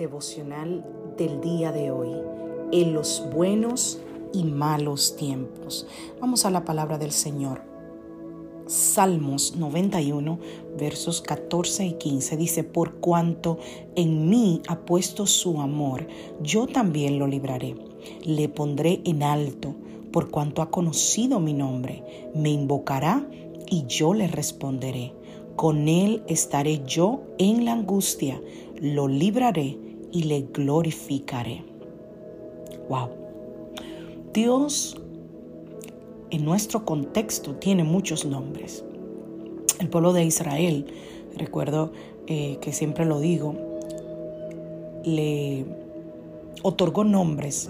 Devocional del día de hoy, en los buenos y malos tiempos. Vamos a la palabra del Señor. Salmos 91, versos 14 y 15 dice, por cuanto en mí ha puesto su amor, yo también lo libraré, le pondré en alto, por cuanto ha conocido mi nombre, me invocará y yo le responderé. Con él estaré yo en la angustia, lo libraré y le glorificaré. Wow. Dios en nuestro contexto tiene muchos nombres. El pueblo de Israel, recuerdo eh, que siempre lo digo, le otorgó nombres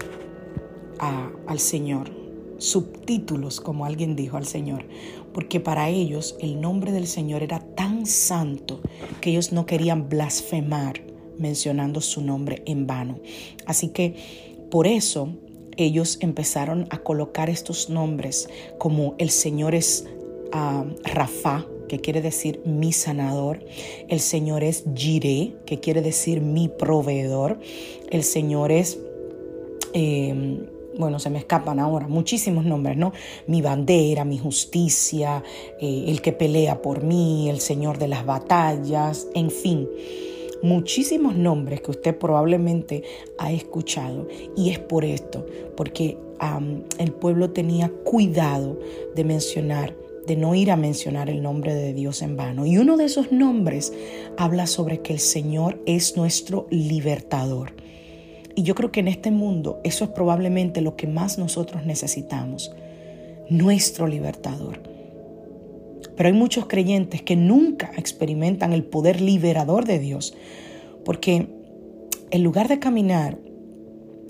al Señor, subtítulos, como alguien dijo al Señor, porque para ellos el nombre del Señor era tan santo que ellos no querían blasfemar mencionando su nombre en vano. Así que por eso ellos empezaron a colocar estos nombres como el Señor es uh, Rafa, que quiere decir mi sanador. El Señor es Jireh, que quiere decir mi proveedor. El Señor es... Em, bueno, se me escapan ahora muchísimos nombres, ¿no? Mi bandera, mi justicia, eh, el que pelea por mí, el Señor de las batallas, en fin muchísimos nombres que usted probablemente ha escuchado. Y es por esto, porque el pueblo tenía cuidado de mencionar de no ir a mencionar el nombre de Dios en vano. Y uno de esos nombres habla sobre que el Señor es nuestro libertador. Y yo creo que en este mundo eso es probablemente lo que más nosotros necesitamos, nuestro libertador. Pero hay muchos creyentes que nunca experimentan el poder liberador de Dios, porque en lugar de caminar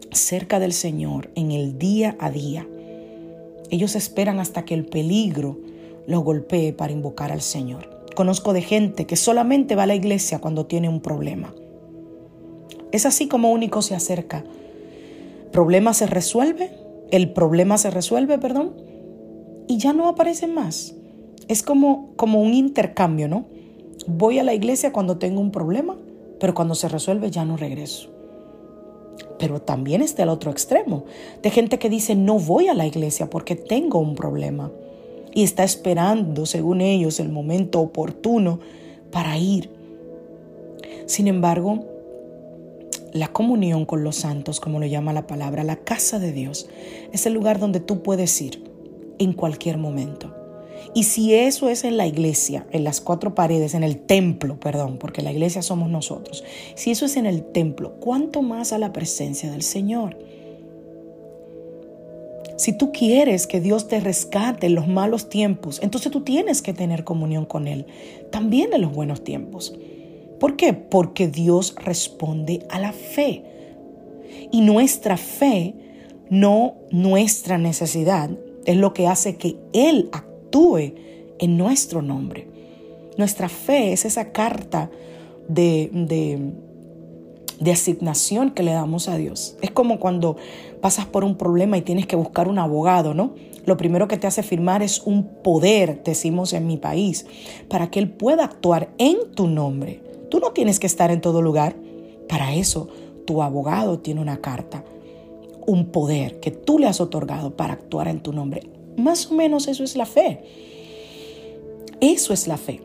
cerca del Señor en el día a día, ellos esperan hasta que el peligro los golpee para invocar al Señor. Conozco de gente que solamente va a la iglesia cuando tiene un problema. Es así como único se acerca. Problema se resuelve, el problema se resuelve, perdón, y ya no aparecen más. Es como, como un intercambio, ¿no? Voy a la iglesia cuando tengo un problema, pero cuando se resuelve ya no regreso. Pero también está el otro extremo, de gente que dice, no voy a la iglesia porque tengo un problema. Y está esperando, según ellos, el momento oportuno para ir. Sin embargo, la comunión con los santos, como lo llama la palabra, la casa de Dios, es el lugar donde tú puedes ir en cualquier momento. Y si eso es en la iglesia, en las cuatro paredes, en el templo, perdón, porque la iglesia somos nosotros, si eso es en el templo, ¿cuánto más a la presencia del Señor? Si tú quieres que Dios te rescate en los malos tiempos, entonces tú tienes que tener comunión con Él, también en los buenos tiempos. ¿Por qué? Porque Dios responde a la fe. Y nuestra fe, no nuestra necesidad, es lo que hace que Él actúe actúe en nuestro nombre. Nuestra fe es esa carta de, de asignación que le damos a Dios. Es como cuando pasas por un problema y tienes que buscar un abogado, ¿no? Lo primero que te hace firmar es un poder, decimos en mi país, para que Él pueda actuar en tu nombre. Tú no tienes que estar en todo lugar. Para eso, tu abogado tiene una carta, un poder que tú le has otorgado para actuar en tu nombre. Más o menos eso es la fe. Eso es la fe.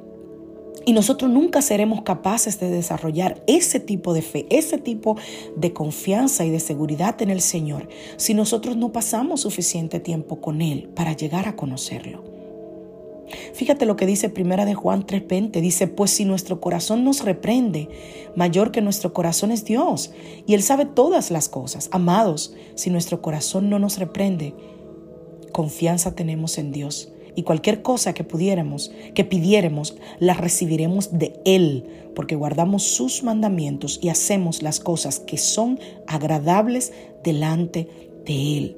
Y nosotros nunca seremos capaces de desarrollar ese tipo de fe, ese tipo de confianza y de seguridad en el Señor si nosotros no pasamos suficiente tiempo con Él para llegar a conocerlo. Fíjate lo que dice Primera de Juan 3:20, dice, "Pues si nuestro corazón nos reprende, mayor que nuestro corazón es Dios, y él sabe todas las cosas. Amados, si nuestro corazón no nos reprende, confianza tenemos en Dios." y cualquier cosa que pudiéramos, que pidiéramos, la recibiremos de Él, porque guardamos sus mandamientos y hacemos las cosas que son agradables delante de Él.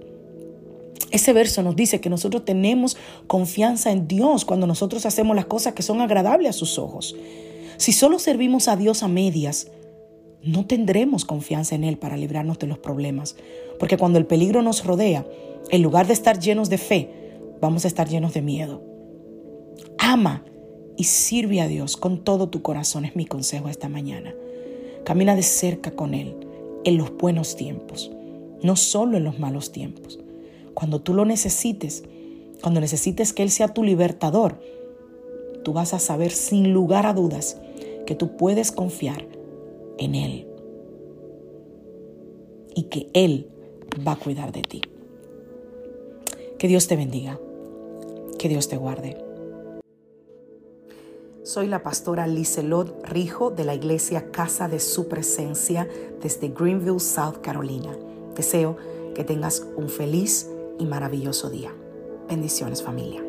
Ese verso nos dice que nosotros tenemos confianza en Dios cuando nosotros hacemos las cosas que son agradables a sus ojos. Si solo servimos a Dios a medias, no tendremos confianza en Él para librarnos de los problemas, porque cuando el peligro nos rodea, en lugar de estar llenos de fe, vamos a estar llenos de miedo. Ama y sirve a Dios con todo tu corazón, es mi consejo esta mañana. Camina de cerca con Él en los buenos tiempos, no solo en los malos tiempos. Cuando tú lo necesites, cuando necesites que Él sea tu libertador, tú vas a saber sin lugar a dudas que tú puedes confiar en Él y que Él va a cuidar de ti. Que Dios te bendiga. Que Dios te guarde. Soy la pastora Liselot Rijo de la iglesia Casa de Su Presencia desde Greenville, South Carolina. Deseo que tengas un feliz y maravilloso día. Bendiciones familia.